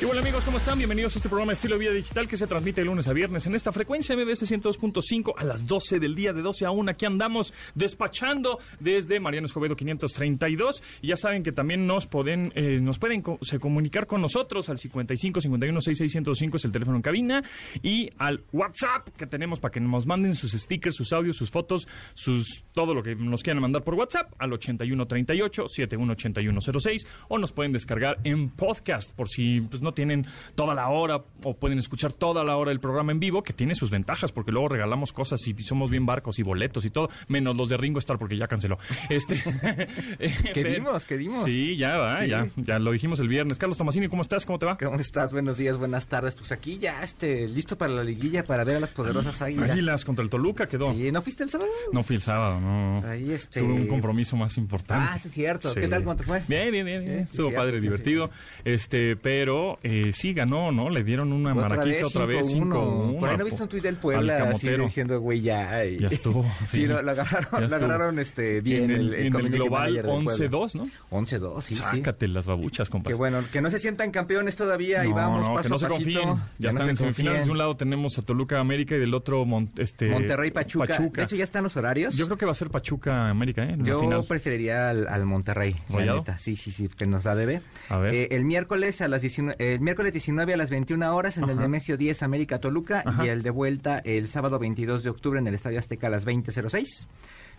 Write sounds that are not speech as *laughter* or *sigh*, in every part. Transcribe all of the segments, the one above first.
Y bueno amigos, ¿cómo están? Bienvenidos a este programa Estilo Vida Digital que se transmite de lunes a viernes en esta frecuencia MBS 102.5 a las 12 del día de 12 a 1. Aquí andamos despachando desde Mariano Escobedo 532 y ya saben que también nos pueden, eh, nos pueden se comunicar con nosotros al 55 51 6605 es el teléfono en cabina y al WhatsApp que tenemos para que nos manden sus stickers, sus audios, sus fotos, sus todo lo que nos quieran mandar por WhatsApp al 81 38 71 81 06 o nos pueden descargar en podcast por si pues, no tienen toda la hora o pueden escuchar toda la hora el programa en vivo, que tiene sus ventajas porque luego regalamos cosas y somos bien barcos y boletos y todo, menos los de Ringo Starr porque ya canceló. *laughs* Este, *laughs* ¿Qué pero- dimos? ¿Qué dimos? Sí, ya va, Sí. ya, ya lo dijimos el viernes. Carlos Tomasini, ¿cómo estás? ¿Cómo te va? ¿Cómo estás? Buenos días, buenas tardes. Pues aquí ya, este, listo para la liguilla, para ver a las poderosas águilas. Águilas contra el Toluca quedó. Sí, ¿no fuiste el sábado? No fui el sábado, no. Ahí, este- Tuve un compromiso más importante. Ah, sí, es cierto. ¿Qué tal? ¿Cómo te fue? Bien, bien, bien. bien. Sí, Estuvo padre, divertido. Este, pero eh, sí ganó, ¿no? Le dieron una maraquiza otra vez 5-1. Por ahí no viste un tuit del Puebla así diciendo, güey, ya. y- Ya estuvo, *laughs* Sí, sí. lo, lo agarraron, lo agarraron este, bien en el, el, en el community global manager del Puebla. 11-2, ¿no? 11-2, sí, sí. Sácate las babuchas, compadre. Que bueno, que no se sientan campeones todavía y vamos no, paso que no a se pasito. confíen. que Ya están en semifinales. De un lado tenemos a Toluca América y del otro Mon- este, Monterrey Pachuca. Pachuca. De hecho, ya están los horarios. Yo creo que va a ser Pachuca América, ¿eh? En Yo final. preferiría al, al Monterrey, la. Sí, sí, sí, que nos da debe. A ver. Eh, el miércoles a las 19, el miércoles 19 a las 21 horas en el. Nemesio 10 América Toluca Ajá. y el de vuelta el sábado 22 de octubre en el Estadio Azteca a las 20:06.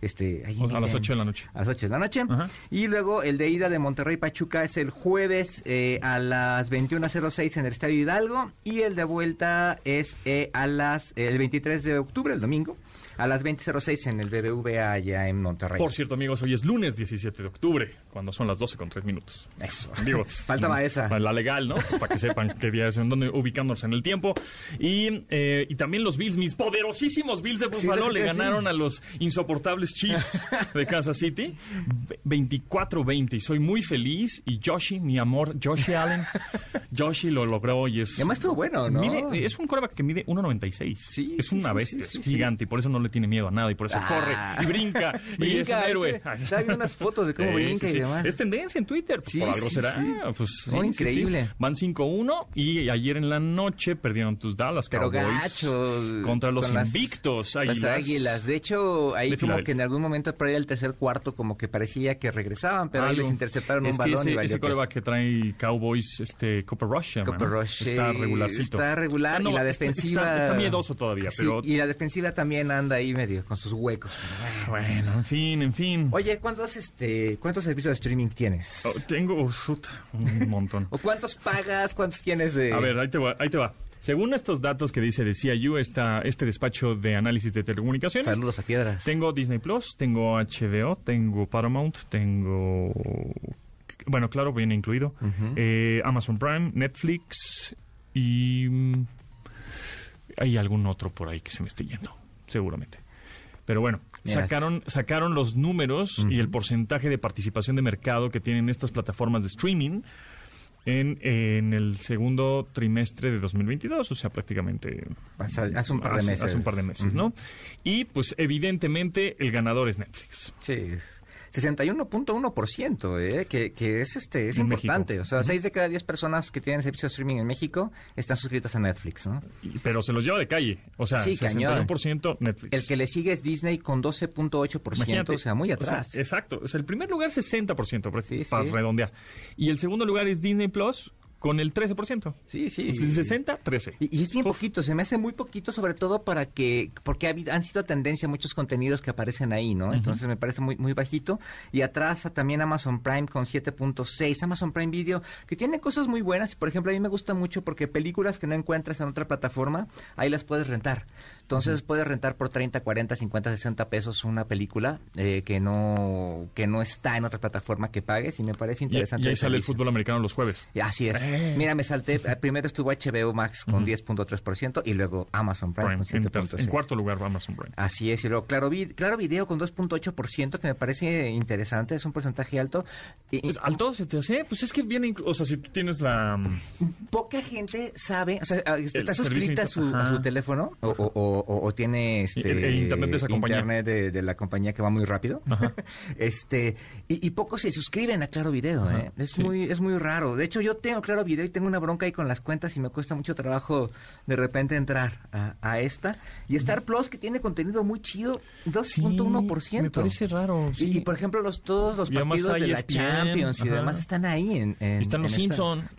Este, ahí O sea, a las inviten. 8 de la noche. A las 8 de la noche. Ajá. Y luego el de ida de Monterrey Pachuca es el jueves eh, a las 21.06 en el Estadio Hidalgo. Y el de vuelta es eh, a las el 23 de octubre, el domingo, a las 20.06 en el BBVA allá en Monterrey. Por cierto, amigos, hoy es lunes 17 de octubre, cuando son las 12 con 3 minutos. Eso. Digo, *laughs* Faltaba mm, esa. La legal, ¿no? Pues para que sepan qué día es, en dónde ubicándonos en el tiempo. Y, eh, y también los Bills, mis poderosísimos Bills de Buffalo, le ganaron a los insoportables Chiefs de Kansas City 24-20. Y soy muy feliz. Y Joshi, mi amor, Joshi Allen, Joshi lo logró y es... Y además estuvo bueno, ¿no? Mide- es un coreback que mide 1.96. Sí, es una sí, bestia, es gigante y por eso no le tiene miedo a nada y por eso Ah. corre y brinca, y es un héroe. viendo unas fotos de cómo brinca y demás. Es tendencia en Twitter, pues Sí, por algo sí, será. sí. Pues, sí, sí, increíble. Van 5-1 y ayer en la noche perdieron tus Dallas Pero Cowboys gacho. contra los con las- invictos Las Águilas. águilas. De hecho, ahí De como Filadelfia. que en algún momento por ahí el tercer cuarto como que parecía que regresaban, pero ahí les interceptaron es un balón ese, y ese coreback que trae Cowboys, este Cooper Rush, ¿no? Rush, está regularcito. Está regular Ah, no, y la defensiva... Está, está miedoso todavía, Sí, pero... y la defensiva también anda ahí medio con sus huecos. Bueno, en fin, en fin. Oye, ¿cuántos, este, ¿cuántos servicios de streaming tienes? Oh, tengo puta, un montón. *laughs* ¿O cuántos pagas? ¿Cuántos tienes de...? A ver, ahí te va. Ahí te va. Según estos datos que dice de CIU, está este despacho de análisis de telecomunicaciones, Saludos a piedras. tengo Disney Plus, tengo HBO, tengo Paramount, tengo. Bueno, claro, viene incluido. eh, Amazon Prime, Netflix y. mm, Hay algún otro por ahí que se me esté yendo, seguramente. Pero bueno, Mira, sacaron, sacaron los números y el porcentaje de participación de mercado que tienen estas plataformas de streaming en, en el segundo trimestre de 2022, o sea, prácticamente Hace, hace un par de meses. hace un par de meses, ¿no? Y pues evidentemente el ganador es Netflix. Sí. 61.1%, ¿eh? que, que es este es En importante. México. O sea, 6 de cada 10 personas que tienen servicio de streaming en México están suscritas a Netflix, ¿no? Pero se los lleva de calle, o sea, Sí, cañón. 61% Netflix. El que le sigue es Disney con 12.8%, Imagínate. o sea, muy O atrás. sea, exacto. O sea, el primer lugar 60%, para, Sí, para sí. redondear. Y el segundo lugar es Disney Plus con el 13%. sí, sí. 60, 13. Y, y es bien Uf. poquito, se me hace muy poquito, sobre todo para que, porque ha han sido tendencia muchos contenidos que aparecen ahí, ¿no? Entonces me parece muy, muy bajito. Y atrás también Amazon Prime con 7.6, Amazon Prime Video, que tiene cosas muy buenas. Por ejemplo, a mí me gusta mucho porque películas que no encuentras en otra plataforma, ahí las puedes rentar. Entonces puedes rentar por 30, 40, 50, 60 pesos una película eh, que no que no está en otra plataforma que pagues y me parece interesante. y ahí sale el fútbol americano los jueves. Así es. Eh? Mira, me salté. eh, Primero estuvo HBO Max con 10.3% y luego Amazon Prime, Prime, con en, ter- 7.6%. en cuarto lugar Amazon Prime. Así es, y luego Claro, claro Video con 2.8%, que me parece interesante, es un porcentaje alto. Y, Pues, ¿Alto se te hace? Pues es que viene, o sea, si tú tienes la... mm, poca gente sabe, o sea, ah, está suscrita a su, a teléfono o, o- o- o- o tiene este, E- e internet de esa compañía. internet de, de la compañía que va muy rápido. *laughs* este y, y pocos se suscriben a Claro Video, ¿eh? Es sí. muy es muy raro. De hecho, yo tengo Claro Video y tengo una bronca ahí con las cuentas y me cuesta mucho trabajo de repente entrar a, a esta. Y Star Plus, que tiene contenido muy chido, 2.1%. me parece raro, Y- sí. Y, por ejemplo, los todos los Y partidos de E la ESPN, Champions y ajá. demás están ahí en, en- Están los en esta- Simpson.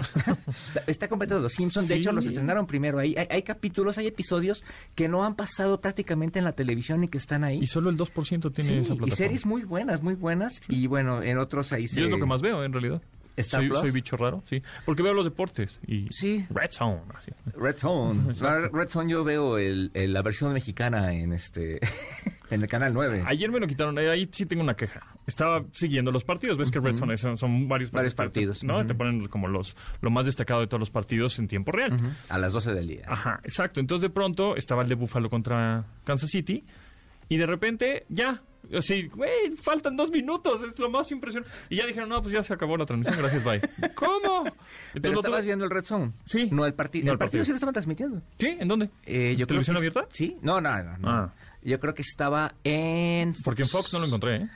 Está, *laughs* está completo los Simpsons. De Sí. hecho, los estrenaron primero ahí. Hay, hay capítulos, hay episodios que no han pasado prácticamente en la televisión y que están ahí. Y solo el 2% tiene Sí, esa y plataforma. series muy buenas, muy buenas. Y bueno, en otros ahí se... Y es lo que más veo, en realidad. ¿Star soy, Plus? soy bicho raro, sí. Porque veo los deportes y... Sí. Red Zone, así. Red Zone. *laughs* Red Zone yo veo el, el- la versión mexicana en este *laughs* en el canal 9. Ayer me lo quitaron, ahí sí tengo una queja. Estaba siguiendo los partidos, ves que Red Zone son, son varios, Varios partidos, partidos, ¿no? Te ponen como los lo más destacado de todos los partidos en tiempo real. A las 12 del día. Ajá, exacto. Entonces de pronto estaba el de Buffalo contra Kansas City y de repente ya, así, güey, faltan dos minutos, es lo más impresionante. Y ya dijeron, no, pues ya se acabó la transmisión, gracias, bye. ¿Cómo? *laughs* Pero Entonces, lo estabas tuve- viendo el Red Zone. Sí. No el partido. No, el el partido partido. sí lo estaban transmitiendo. ¿Sí? ¿En dónde? Eh, yo creo ¿Televisión que- abierta? Sí. No, no, no. no. Ah. Yo creo que estaba en... Porque en Fox no lo encontré, ¿eh?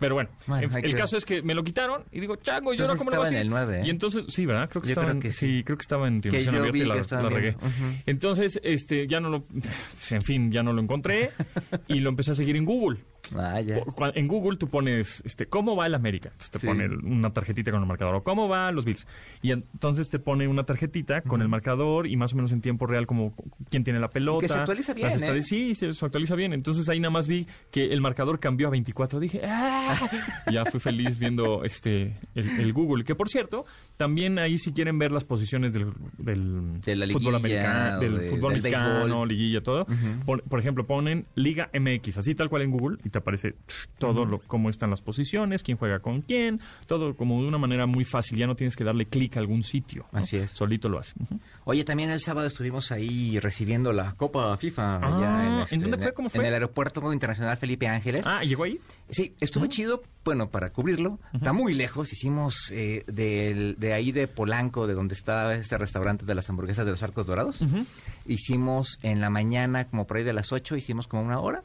Pero bueno, Bueno, en- hay el que- caso es que me lo quitaron y digo, chango, ¿y ahora Entonces cómo le va a en el 9, ¿eh? Y entonces, sí, ¿verdad? Creo que Yo estaba creo en, que sí. sí. creo que estaba en televisión yo abierta vi y la, regué. Entonces, este, ya no lo, *laughs* en fin, ya no lo encontré *laughs* y lo empecé a seguir en Google. Ah, ya. En Google tú pones, este, ¿cómo va el América? Entonces te Sí. pone una tarjetita con el marcador. O ¿cómo va los Bills? Y entonces te pone una tarjetita con el marcador y más o menos en tiempo real como quién tiene la pelota. Y que se actualiza bien, las ¿eh? Sí, se, se actualiza bien. Entonces ahí nada más vi que el marcador cambió a 24. Dije, ¡ah! *laughs* Ya fui feliz viendo este el, el Google. Que por cierto, también ahí si quieren ver las posiciones del, del De la fútbol americano, del de- fútbol del béisbol. liguilla, todo. por, por ejemplo, ponen Liga MX, así tal cual en Google, y te aparece todo lo, cómo están las posiciones, quién juega con quién, todo como de una manera muy fácil. Ya no tienes que darle clic a algún sitio. ¿no? Así es. Solito lo hace. Oye, también el sábado estuvimos ahí recibiendo la Copa FIFA. Ah, allá ¿en dónde el- fue? ¿Cómo En fue? el Aeropuerto Internacional Felipe Ángeles. Ah, ¿llegó ahí? Sí, estuvo chido, bueno, para cubrirlo. Está muy lejos. Hicimos eh, de ahí de Polanco, de donde está este restaurante de las hamburguesas de los Arcos Dorados. Hicimos en la mañana, como por ahí de las 8, hicimos como una hora.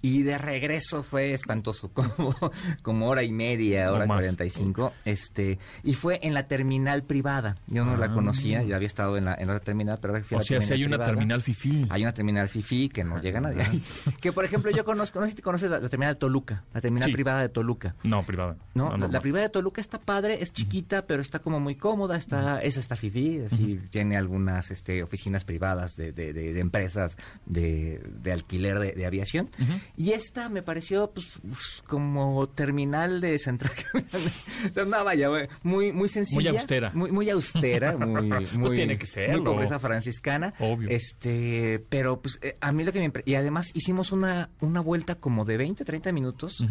Y de regreso fue espantoso, *laughs* como, como hora y media, hora más. 45. Este, y fue en la terminal privada. Yo no la Ah. conocía, ya había estado en la, en la terminal, pero fui a O la sea, si hay una terminal fifí. Hay una terminal FIFI que no llega nadie. *laughs* que por ejemplo yo conozco, no sé si conoces la, la terminal de Toluca, la terminal Sí. privada de Toluca. No, privada. No, la, normal. la privada de Toluca está padre, es chiquita, pero está como muy cómoda, está, esa está FIFI, así tiene algunas este, oficinas privadas de, de- de- de empresas de, de alquiler de, aviación. Y esta me pareció pues, pues, como terminal de central. *laughs* o sea, vaya, güey, muy, muy sencilla. Muy austera. Muy, muy austera, *laughs* muy, muy, tiene que serlo. Muy pobreza franciscana. Obvio. Este, pero pues eh, a mí lo que me... Y además hicimos una, una vuelta como de 20, 30 minutos.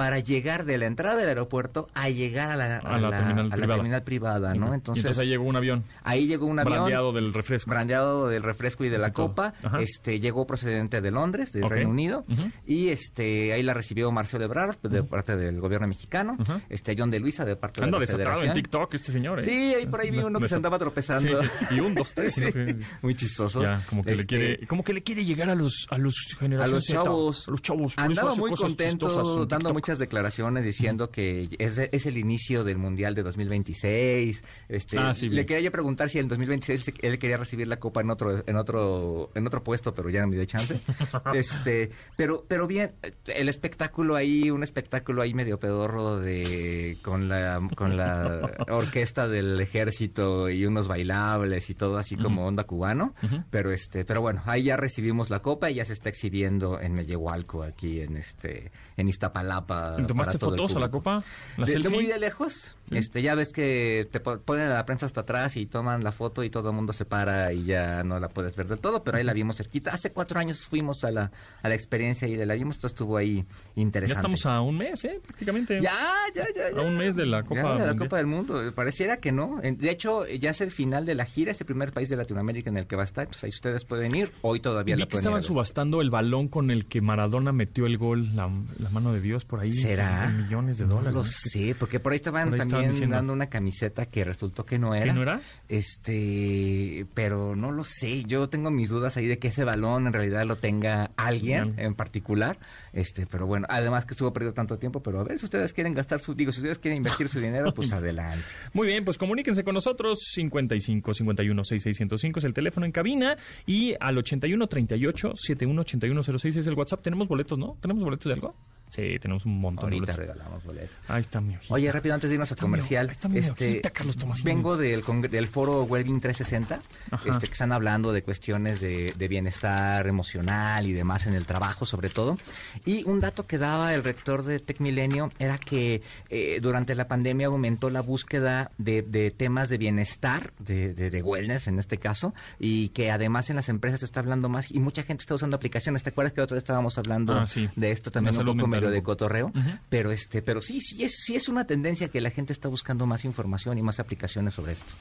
Para llegar de la entrada del aeropuerto a llegar a la, A la terminal a la privada. terminal privada, ¿no? Entonces, entonces ahí llegó un avión. ahí llegó un avión Brandeado del refresco. brandeado del refresco y de la Y copa. Ajá. Este llegó procedente de Londres, del Ok. Reino Unido, Ujú. y este ahí la recibió Marcelo Ebrard de parte del gobierno mexicano, este John de Luisa de parte Anda de la desatado en Federación. TikTok este señor, ¿eh? Sí, ahí por ahí vi uno que se andaba tropezando. Sí, y un, dos, tres. Sí, no sé. Muy chistoso. Ya, como que le Este, quiere, como que le quiere llegar a los a los generaciones a los chavos. a los chavos. Andaba muy contento, dando TikTok. Muchas declaraciones diciendo que es, es el inicio del Mundial de 2026. Este, Ah, sí, le quería yo preguntar si en 2026 se- él quería recibir la copa en otro en otro en otro puesto, pero ya no me dio chance. *laughs* este, pero pero bien, el espectáculo ahí, un espectáculo ahí medio pedorro de con la con la *laughs* orquesta del ejército y unos bailables y todo así como onda cubano, pero este, pero bueno, ahí ya recibimos la copa y ya se está exhibiendo en Mellehualco aquí en este en Iztapalapa para. ¿Y ¿Tomaste para todo el fotos a la copa? ¿La de, de muy de lejos. Este, ya ves que te po- ponen a la prensa hasta atrás y toman la foto y todo el mundo se para y ya no la puedes ver del todo, pero ahí la vimos cerquita. Hace cuatro años fuimos a la, a la experiencia y la vimos, todo estuvo ahí Ya interesante. estamos a un mes, ¿eh? Prácticamente. Ya, ya, ya, ya. A un mes de la Copa Ya, de la. Copa del Mundo. Pareciera que no. De hecho, ya es el final de la gira, es el primer país de Latinoamérica en el que va a estar. Pues ahí ustedes pueden ir. Hoy todavía la que pueden estaban subastando el balón con el que Maradona metió el gol, la, la mano de Dios por ahí. ¿Será? millones de No dólares. lo ¿no? sé, porque por ahí estaban Por ahí estaban también diciendo. dando una camiseta que resultó que no era. ¿Que no era? Este, pero no lo sé. Yo tengo mis dudas ahí de que ese balón en realidad lo tenga alguien Bien. en particular. Este, pero bueno, además que estuvo perdido tanto tiempo, pero a ver si ustedes quieren gastar su, digo, si ustedes quieren invertir su dinero, *laughs* pues adelante. Muy bien, pues comuníquense con nosotros 55 51 6605 es el teléfono en cabina y al 81 38 71 81 06 es el WhatsApp. ¿Tenemos boletos, no? ¿Tenemos boletos de algo? Sí, tenemos un montón Ahorita de boletos. regalamos boletos. Ahí está mi hojita. Oye, rápido, antes de irnos a Está mi- comercial, ahí está mi hojita, Carlos Tomasini. vengo del, del foro Wellbeing 360, Ajá. este, que están hablando de cuestiones de, de bienestar emocional y demás en el trabajo, sobre todo. Y un dato que daba el rector de Tech Milenio era que eh, durante la pandemia aumentó la búsqueda de, de temas de bienestar, de, de- de wellness en este caso, y que además en las empresas se está hablando más y mucha gente está usando aplicaciones. ¿Te acuerdas que otra vez estábamos hablando Ah, sí. de esto también un poco un de cotorreo? Pero este, pero sí, sí es, sí es una tendencia que la gente está buscando más información y más aplicaciones sobre esto.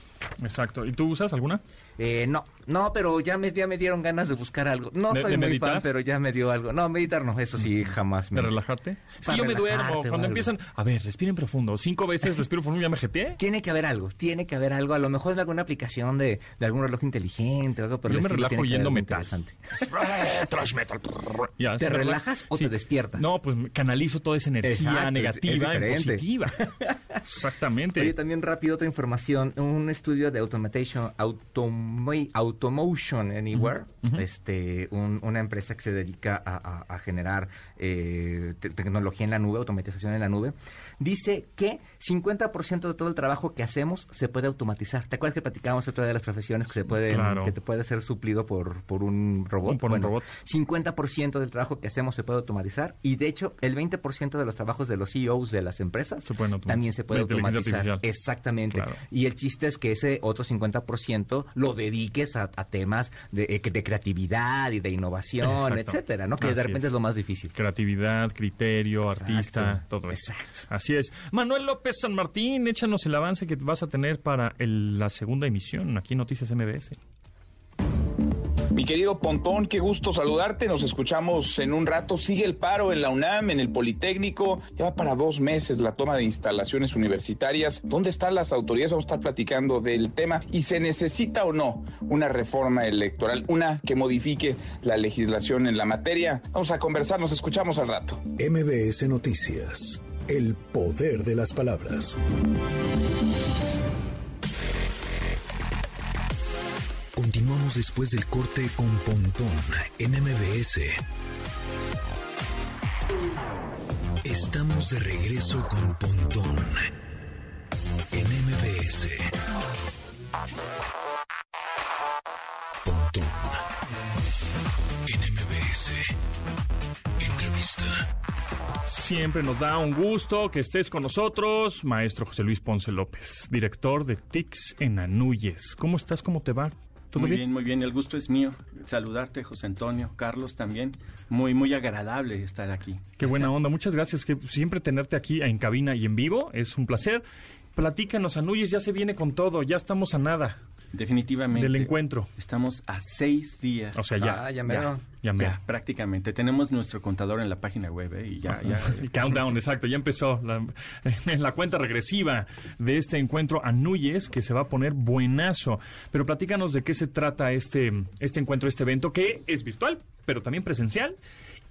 Exacto. ¿Y tú usas alguna? Eh, no, no, pero ya me, ya me dieron ganas de buscar algo. No ¿De- soy de muy meditar? fan, pero ya me dio algo. No, meditar no, eso sí, jamás. ¿De me- relajarte? Es que Para yo me duermo. relajarte Cuando empiezan, a ver, respiren profundo. Cinco veces respiro profundo y ya me jeteé. *laughs* Tiene que haber algo, tiene que haber algo. A lo mejor es alguna aplicación de, de algún reloj inteligente o algo, pero Yo me relajo oyendo metal. Interesante. *laughs* Trash metal. Ya, ¿Te relaja. relajas o te despiertas? No, pues canalizo toda esa energía Exacto, negativa es en positiva. *laughs* Exactamente. Oye, también rápido otra información. Un estudio de Automation, Automa- Automotion Anywhere, este, un- una empresa que se dedica a, a- a generar eh, te- tecnología en la nube, automatización en la nube, dice que 50% de todo el trabajo que hacemos se puede automatizar. ¿Te acuerdas que platicábamos otra de las profesiones que se pueden, Claro. que te puede ser suplido por, por un robot? Por un robot. 50% del trabajo que hacemos se puede automatizar y de hecho el 20% de los trabajos de los CEOs de las empresas Se también se puede automatizar. Exactamente. Claro. Y el chiste es que ese otro 50% lo dediques a, a temas de, eh, de creatividad y de innovación, Exacto. etcétera, ¿no? Que Así de repente es. es. lo más difícil. Creatividad, criterio, artista, todo eso. exacto. Así es. Manuel López San Martín, échanos el avance que vas a tener para el- la segunda emisión aquí en Noticias MBS. Mi querido Pontón, qué gusto saludarte. Nos escuchamos en un rato. Sigue el paro en la UNAM, en el Politécnico. Lleva para dos meses la toma de instalaciones universitarias. ¿Dónde están las autoridades? Vamos a estar platicando del tema. ¿Y se necesita o no una reforma electoral? Una que modifique la legislación en la materia. Vamos a conversar. Nos escuchamos al rato. MBS Noticias. El poder de las palabras. Continuamos después del corte con Pontón en MBS. Estamos de regreso con Pontón en MBS. Pontón en MBS. Entrevista. Siempre nos da un gusto que estés con nosotros, maestro José Luis Ponce López, director de TICS en Anuyes. ¿Cómo estás? ¿Cómo te va? ¿Todo Muy bien? bien, muy bien. El gusto es mío. Saludarte, José Antonio, Carlos también. Muy, muy agradable estar aquí. Qué buena onda. Muchas gracias. Que siempre tenerte aquí en cabina y en vivo es un placer. Platícanos, Anuyes ya se viene con todo. Ya estamos a nada Definitivamente. del encuentro. Estamos a seis días. O sea, ya. Ah, ya mero. Ya, Ya, prácticamente. Tenemos nuestro contador en la página web ¿eh? y ya, ya. *laughs* El countdown, exacto, ya empezó la, *laughs* en la cuenta regresiva de este encuentro Anuyes que se va a poner buenazo. Pero platícanos de qué se trata este, este encuentro, este evento que es virtual, pero también presencial.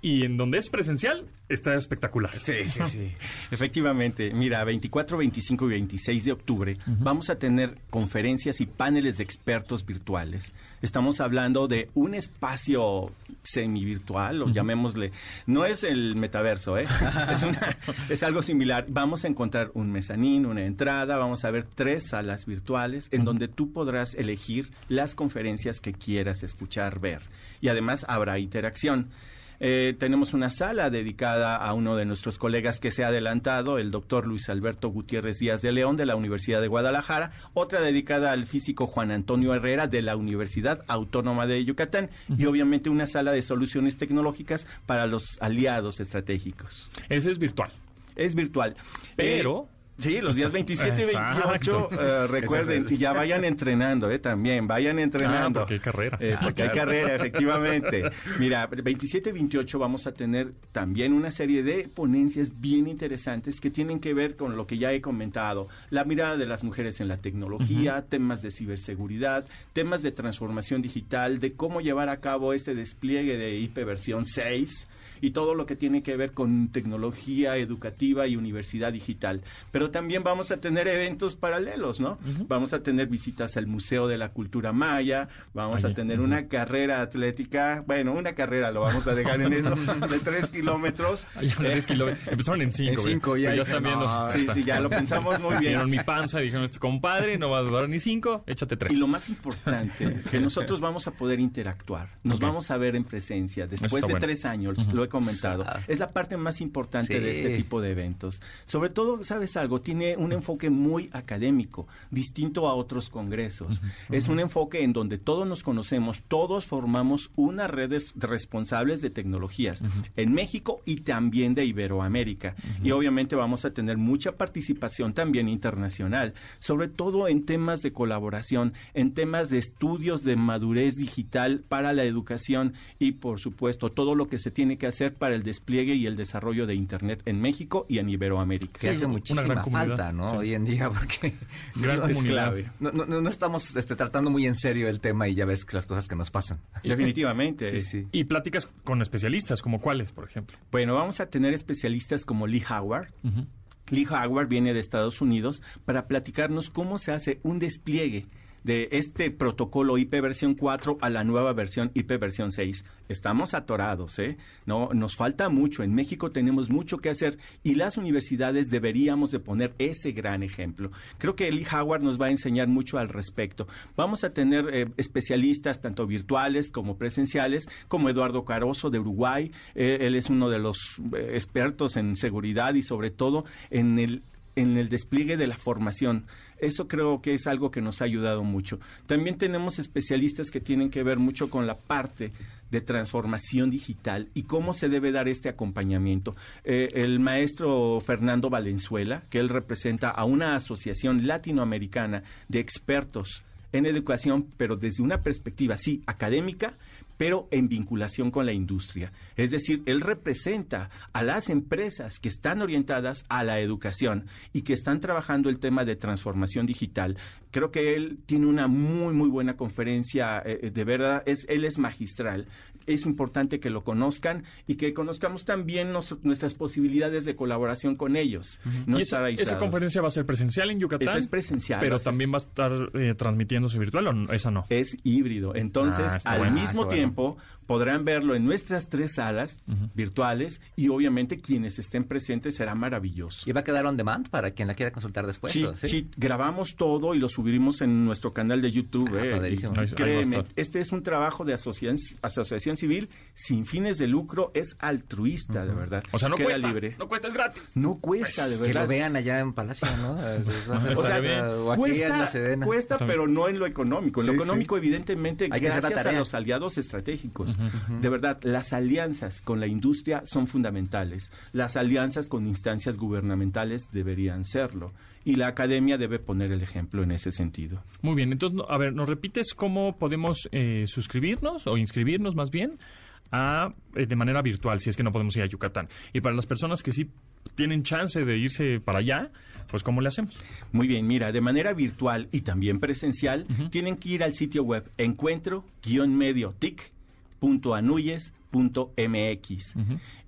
Y en donde es presencial está espectacular. Sí, sí, sí. *laughs* Efectivamente, mira, 24, 25 y 26 de octubre vamos a tener conferencias y paneles de expertos virtuales. Estamos hablando de un espacio semi-virtual, o llamémosle, no es el metaverso, ¿eh? *laughs* es, una- es algo similar. Vamos a encontrar un mezanín, una entrada, vamos a ver tres salas virtuales en donde tú podrás elegir las conferencias que quieras escuchar, ver. Y además habrá interacción. Eh, tenemos una sala dedicada a uno de nuestros colegas que se ha adelantado, el doctor Luis Alberto Gutiérrez Díaz de León de la Universidad de Guadalajara, otra dedicada al físico Juan Antonio Herrera de la Universidad Autónoma de Yucatán y obviamente una sala de soluciones tecnológicas para los aliados estratégicos. Ese es virtual. Es virtual. Pero... Eh, Sí, los días 27 y 28, uh, recuerden, y ya vayan entrenando, eh, también, vayan entrenando. Ah, porque hay carrera. Eh, porque hay carrera, *laughs* efectivamente. Mira, 27 y 28 vamos a tener también una serie de ponencias bien interesantes que tienen que ver con lo que ya he comentado, la mirada de las mujeres en la tecnología, temas de ciberseguridad, temas de transformación digital, de cómo llevar a cabo este despliegue de IP versión 6 y todo lo que tiene que ver con tecnología educativa y universidad digital. Pero también vamos a tener eventos paralelos, ¿no? Vamos a tener visitas al Museo de la Cultura Maya, vamos a tener una carrera atlética, bueno, una carrera lo vamos a dejar en eso, de tres kilómetros. *laughs* Eh, *laughs* Empezaron en cinco. En cinco ya. ya están viendo. sí, sí, ya lo pensamos muy *laughs* bien. Vieron mi panza y dijeron, este compadre no va a durar ni cinco, échate tres. Y lo más importante, que nosotros vamos a poder interactuar, nos vamos a ver en presencia. Después de bueno. tres años, lo comentado, Ah. es la parte más importante Sí. de este tipo de eventos. Sobre todo, ¿sabes algo? Tiene un enfoque muy académico, distinto a otros congresos. Es un enfoque en donde todos nos conocemos, todos formamos una red de responsables de tecnologías en México y también de Iberoamérica. Y obviamente vamos a tener mucha participación también internacional, sobre todo en temas de colaboración, en temas de estudios de madurez digital para la educación y, por supuesto, todo lo que se tiene que hacer para el despliegue y el desarrollo de Internet en México y en Iberoamérica. que hace una muchísima falta, ¿no? sí. Hoy en día, porque *laughs* Gran *laughs* no, es clave. No, no, no estamos este, tratando muy en serio el tema y ya ves las cosas que nos pasan. Definitivamente. Sí, sí. Y pláticas con especialistas, como cuáles, por ejemplo. Bueno, vamos a tener especialistas como Lee Howard. Lee Howard viene de Estados Unidos para platicarnos cómo se hace un despliegue de este protocolo IP versión 4 a la nueva versión IP versión 6. Estamos atorados, ¿eh? No, nos falta mucho. En México tenemos mucho que hacer y las universidades deberíamos de poner ese gran ejemplo. Creo que Lee Howard nos va a enseñar mucho al respecto. Vamos a tener eh, especialistas tanto virtuales como presenciales, como Eduardo Caroso de Uruguay. Eh, él es uno de los eh, expertos en seguridad y sobre todo en el en el despliegue de la formación. Eso creo que es algo que nos ha ayudado mucho. También tenemos especialistas que tienen que ver mucho con la parte de transformación digital y cómo se debe dar este acompañamiento. Eh, el maestro Fernando Valenzuela, que él representa a una asociación latinoamericana de expertos en educación, pero desde una perspectiva, sí, académica, pero en vinculación con la industria. Es decir, él representa a las empresas que están orientadas a la educación y que están trabajando el tema de transformación digital. Creo que él tiene una muy, muy buena conferencia, eh, de verdad, es, él es magistral. Es importante que lo conozcan y que conozcamos también nos- nuestras posibilidades de colaboración con ellos. No y estar esa, conferencia va a ser presencial en Yucatán. Esa es presencial, Pero también va a estar eh, transmitiéndose virtual o no? esa no. es híbrido. Entonces, Ah, al mismo tiempo, podrán verlo en nuestras tres salas virtuales y obviamente quienes estén presentes será maravilloso. ¿Y va a quedar on demand para quien la quiera consultar después? Sí, ¿o sí, grabamos todo y lo subiremos en nuestro canal de YouTube. Ah, eh, padrísimo. y créeme, este es un trabajo de asociación, asociación civil sin fines de lucro, es altruista, de verdad. O sea, no Queda cuesta. libre. No cuesta, es gratis. No cuesta, de Que verdad. lo vean allá en Palacio, ¿no? *laughs* O sea, bien. o aquí en la cuesta, Sedena. cuesta pero no en lo económico. En lo Sí, económico, evidentemente, Hay que gracias a los aliados estratégicos. De verdad, las alianzas con la industria son fundamentales. Las alianzas con instancias gubernamentales deberían serlo. Y la academia debe poner el ejemplo en ese sentido. Muy bien, entonces, a ver, ¿nos repites cómo podemos eh, suscribirnos o inscribirnos más bien a, eh, de manera virtual si es que no podemos ir a Yucatán? Y para las personas que sí tienen chance de irse para allá, pues ¿cómo le hacemos? Muy bien, mira, de manera virtual y también presencial, tienen que ir al sitio web encuentro-medio-tic.anuyes.mx.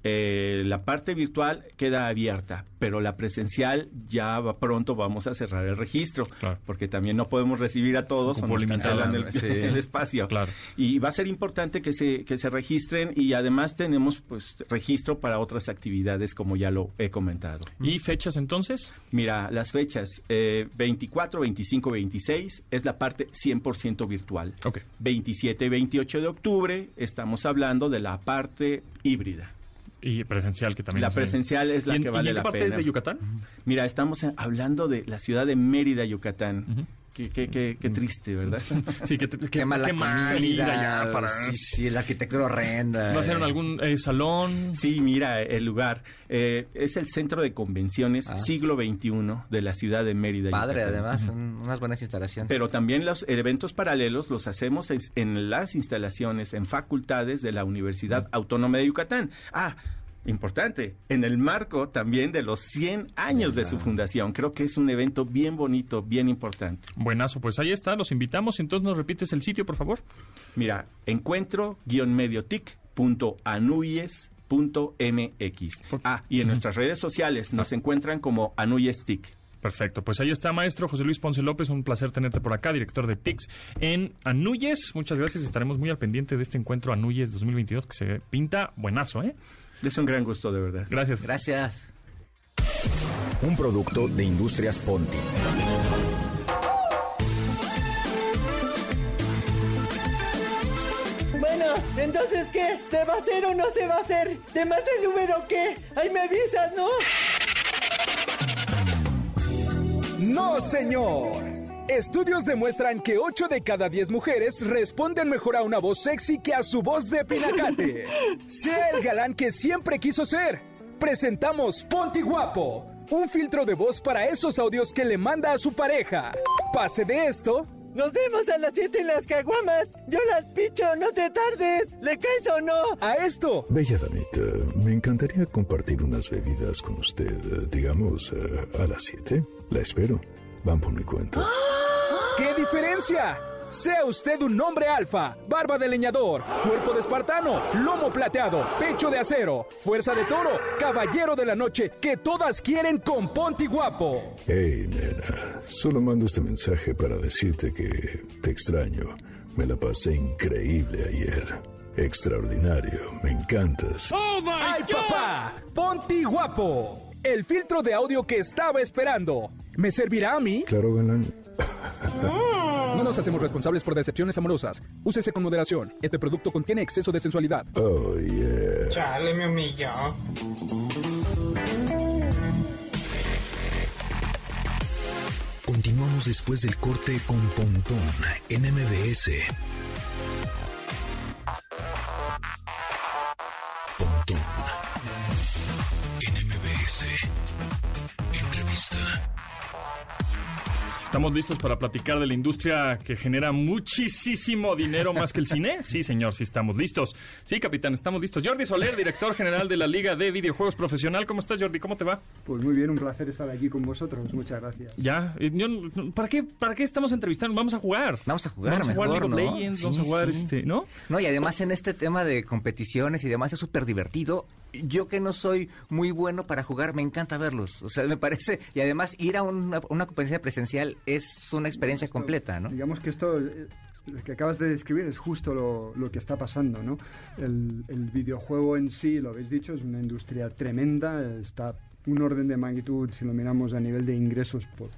Eh, la parte virtual queda abierta, pero la presencial ya va pronto vamos a cerrar el registro, Claro. porque también no podemos recibir a todos o Cupo nos limitado, cancelan el, sí. *laughs* el espacio. Claro. Y va a ser importante que se, que se registren y además tenemos pues registro para otras actividades como ya lo he comentado. ¿Y fechas entonces? Mira, las fechas eh, 24, 25, 26 es la parte 100% virtual. Ok. 27 y 28 de octubre estamos hablando de la parte híbrida. Y presencial, que también La es- presencial es la ¿Y en- que y vale en qué la parte pena. es de Yucatán? Mira, estamos hablando de la ciudad de Mérida, Yucatán. Ujú. Qué, qué, qué, qué triste, ¿verdad? Sí, que, te- que- Qué mala mala comida. ya para- Sí, sí, la arquitectura horrenda. ¿Va a ser en algún eh, salón? Sí, mira, el lugar eh, es el centro de convenciones Ah. siglo XXI de la ciudad de Mérida. Padre, Yucatán. además, son unas buenas instalaciones. Pero también los eventos paralelos los hacemos en, en las instalaciones, en facultades de la Universidad Autónoma de Yucatán. Ah, importante, en el marco también de los 100 años de su fundación. Creo que es un evento bien bonito, bien importante. Buenazo, pues ahí está, los invitamos. Entonces nos repites el sitio, por favor. Mira, encuentro-mediotic.anuyes.mx. Ah, y en nuestras redes sociales nos encuentran como Anuyes-TIC. Perfecto, pues ahí está, maestro José Luis Ponce López. Un placer tenerte por acá, director de TICS en Anuyes. Muchas gracias, estaremos muy al pendiente de este encuentro Anuyes 2022 que se pinta buenazo, ¿eh? Es un gran gusto, de verdad. Gracias. Gracias. Un producto de Industrias Ponti. Bueno, entonces ¿qué? ¿Se va a hacer o no se va a hacer? ¿Te manda el número o qué? Ahí me avisas, ¿no? No, señor. Estudios demuestran que 8 de cada 10 mujeres responden mejor a una voz sexy que a su voz de pinacate. *laughs* Sea el galán que siempre quiso ser. Presentamos Ponti Guapo, un filtro de voz para esos audios que le manda a su pareja. Pase de esto Nos vemos a las 7 en las caguamas. Yo las picho, no te tardes. ¿Le caes o no? a esto. Bella damita, me encantaría compartir unas bebidas con usted, eh, digamos, eh, a las 7. La espero. Van por mi cuenta. ¿Qué diferencia? Sea usted un hombre alfa, barba de leñador, cuerpo de espartano, lomo plateado, pecho de acero, fuerza de toro, caballero de la noche, que todas quieren con Ponti Guapo. Hey, nena, solo mando este mensaje para decirte que te extraño. Me la pasé increíble ayer. Extraordinario, me encantas. ¡Ay, papá! Ponti Guapo. El filtro de audio que estaba esperando. ¿Me servirá a mí? Claro, galán. *laughs* No nos hacemos responsables por decepciones amorosas. Úsese con moderación. Este producto contiene exceso de sensualidad. Oh, yeah. Chale, me humilló. Continuamos después del corte con Pontón en MBS. ¿Estamos listos para platicar de la industria que genera muchísimo dinero más que el cine? Sí, señor, sí estamos listos. Sí, capitán, estamos listos. Jordi Soler, director general de la Liga de Videojuegos Profesional. ¿Cómo estás, Jordi? ¿Cómo te va? Pues muy bien, un placer estar aquí con vosotros. Muchas gracias. Ya, eh, yo- ¿para qué, para qué estamos entrevistando? Vamos a jugar. Vamos a jugar Vamos a jugar mejor, League of ¿no? Legends, Sí, vamos a jugar sí. este, ¿no? No, y además en este tema de competiciones y demás es súper divertido. Yo que no soy muy bueno para jugar, me encanta verlos. O sea, me parece... Y además ir a una, una competencia presencial es una experiencia Esto- completa, ¿no? Digamos que esto, eh, lo que acabas de describir es justo lo, lo que está pasando, ¿no? El, el videojuego en sí, lo habéis dicho, es una industria tremenda, está un orden de magnitud, si lo miramos a nivel de ingresos por,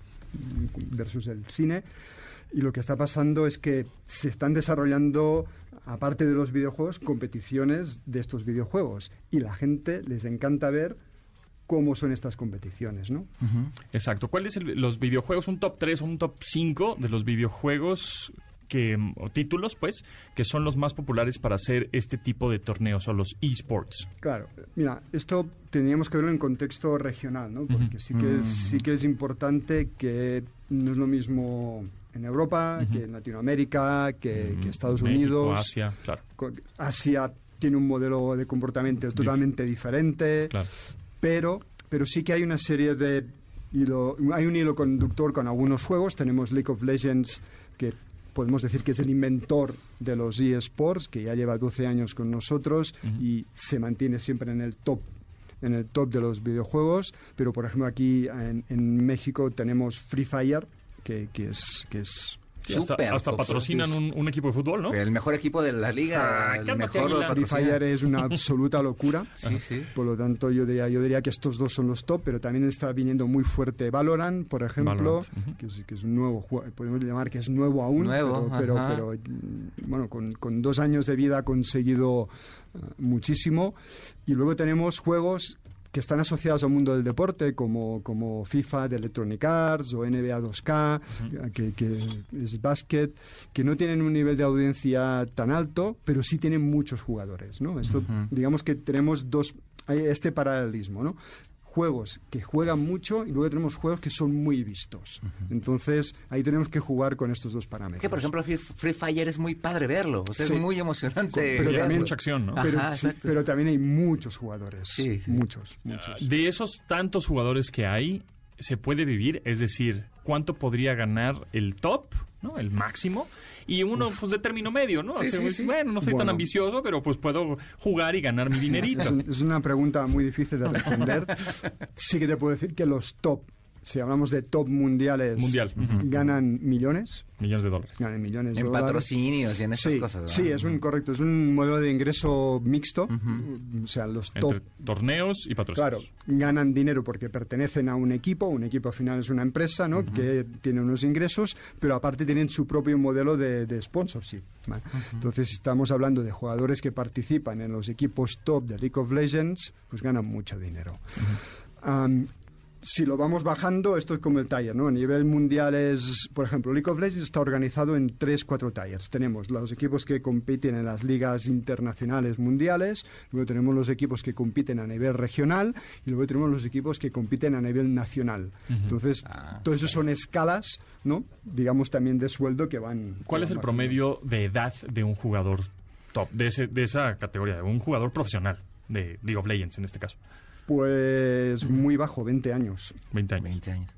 versus el cine, y lo que está pasando es que se están desarrollando, aparte de los videojuegos, competiciones de estos videojuegos, y la gente les encanta ver cómo son estas competiciones, ¿no? Exacto. ¿Cuáles son los videojuegos, un top 3 o un top 5 de los videojuegos que, o títulos, pues, que son los más populares para hacer este tipo de torneos o los esports? Claro, mira, esto teníamos que verlo en contexto regional, ¿no? Porque sí que es, sí que es importante que no es lo mismo en Europa, que en Latinoamérica, que, que Estados México, Unidos. Asia, claro. Asia tiene un modelo de comportamiento totalmente diferente, Claro. pero, pero sí que hay una serie de hilo, hay un hilo conductor con algunos juegos. Tenemos League of Legends, que podemos decir que es el inventor de los eSports, que ya lleva 12 años con nosotros y se mantiene siempre en el top en el top de los videojuegos, pero por ejemplo aquí en, en México tenemos Free Fire, que, que es, que es Sí, hasta, Súper hasta patrocinan un, un equipo de fútbol, ¿no? El mejor equipo de la liga, Ah, el mejor. Fire es una absoluta locura. *laughs* Sí, sí. Por lo tanto, yo diría, yo diría que estos dos son los top, pero también está viniendo muy fuerte Valorant, por ejemplo, Valorant, que, es, que es un nuevo juego, podemos llamar que es nuevo aún, Nuevo, pero, pero, pero, bueno, con, con dos años de vida ha conseguido eh, muchísimo. Y luego tenemos juegos que están asociados al mundo del deporte, como, como FIFA de Electronic Arts o NBA 2K, que, que es básquet, que no tienen un nivel de audiencia tan alto, pero sí tienen muchos jugadores. ¿no? Esto, Digamos que tenemos dos, hay este paralelismo. ¿no? Juegos que juegan mucho y luego tenemos juegos que son muy vistos. Entonces, ahí tenemos que jugar con estos dos parámetros. Que por ejemplo Free, Free Fire es muy padre verlo, o sea, Sí. es muy emocionante. Pero Y hay también- mucha acción, ¿no? Ajá, pero, sí, exacto. pero también hay muchos jugadores. Sí, sí. Muchos, muchos. De esos tantos jugadores que hay, ¿se puede vivir? Es decir, ¿cuánto podría ganar el top, ¿no? El máximo. Y uno, pues, de término medio, ¿no? Sí, O sea, sí, pues, sí. Bueno, no soy tan ambicioso, pero pues puedo jugar y ganar mi dinerito. Es, un- es una pregunta muy difícil de responder. *laughs* sí que te puedo decir que los top, si hablamos de top mundiales, Mundial. Ganan millones. Millones de dólares. Ganan millones de En dólares. patrocinios y en esas Sí, cosas. ¿verdad? sí, es un correcto, es un modelo de ingreso mixto, o sea, los top Entre torneos y Claro, patrocinios. ganan dinero porque pertenecen a un equipo, un equipo al final es una empresa, ¿no? Que tiene unos ingresos, pero aparte tienen su propio modelo de, de sponsorship. ¿vale? Entonces estamos hablando de jugadores que participan en los equipos top de League of Legends, pues ganan mucho dinero. Am, si lo vamos bajando, esto es como el taller, ¿no? A nivel mundial es, por ejemplo, League of Legends está organizado en tres, cuatro tallers. Tenemos los equipos que compiten en las ligas internacionales mundiales, luego tenemos los equipos que compiten a nivel regional y luego tenemos los equipos que compiten a nivel nacional. Entonces, Ah, todo eso son escalas, ¿no? Digamos también de sueldo que van... que ¿Cuál es el bajando. promedio de edad de un jugador top, de, ese, de esa categoría, de un jugador profesional de League of Legends en este caso? Pues muy bajo, 20 años. 20 años. 20 años.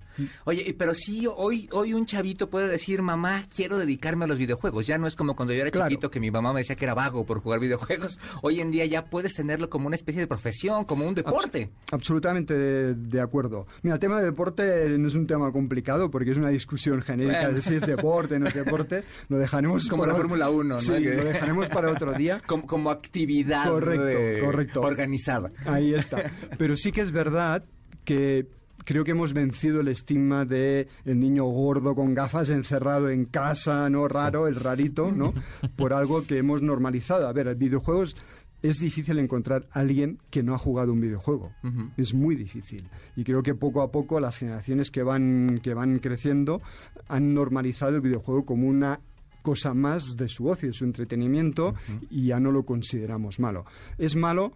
Oye, pero sí, hoy, hoy un chavito puede decir, mamá, quiero dedicarme a los videojuegos. Ya no es como cuando yo era Claro. chiquito que mi mamá me decía que era vago por jugar videojuegos. Hoy en día ya puedes tenerlo como una especie de profesión, como un deporte. Absolutamente de, de acuerdo. Mira, el tema de deporte no es un tema complicado porque es una discusión genérica Bueno. de si es deporte, no es deporte. *laughs* Lo dejaremos Como para- la Fórmula 1, ¿no? Sí, Que- lo dejaremos para otro día. *laughs* Como, como actividad Correcto, correcto. organizada. Ahí está. *laughs* Pero sí que es verdad que creo que hemos vencido el estigma de el niño gordo con gafas encerrado en casa, no raro, el rarito, ¿no? *laughs* Por algo que hemos normalizado. A ver, videojuegos es difícil encontrar a alguien que no ha jugado un videojuego. Es muy difícil. Y creo que poco a poco las generaciones que van, que van creciendo han normalizado el videojuego como una cosa más de su ocio, de su entretenimiento, y ya no lo consideramos malo. Es malo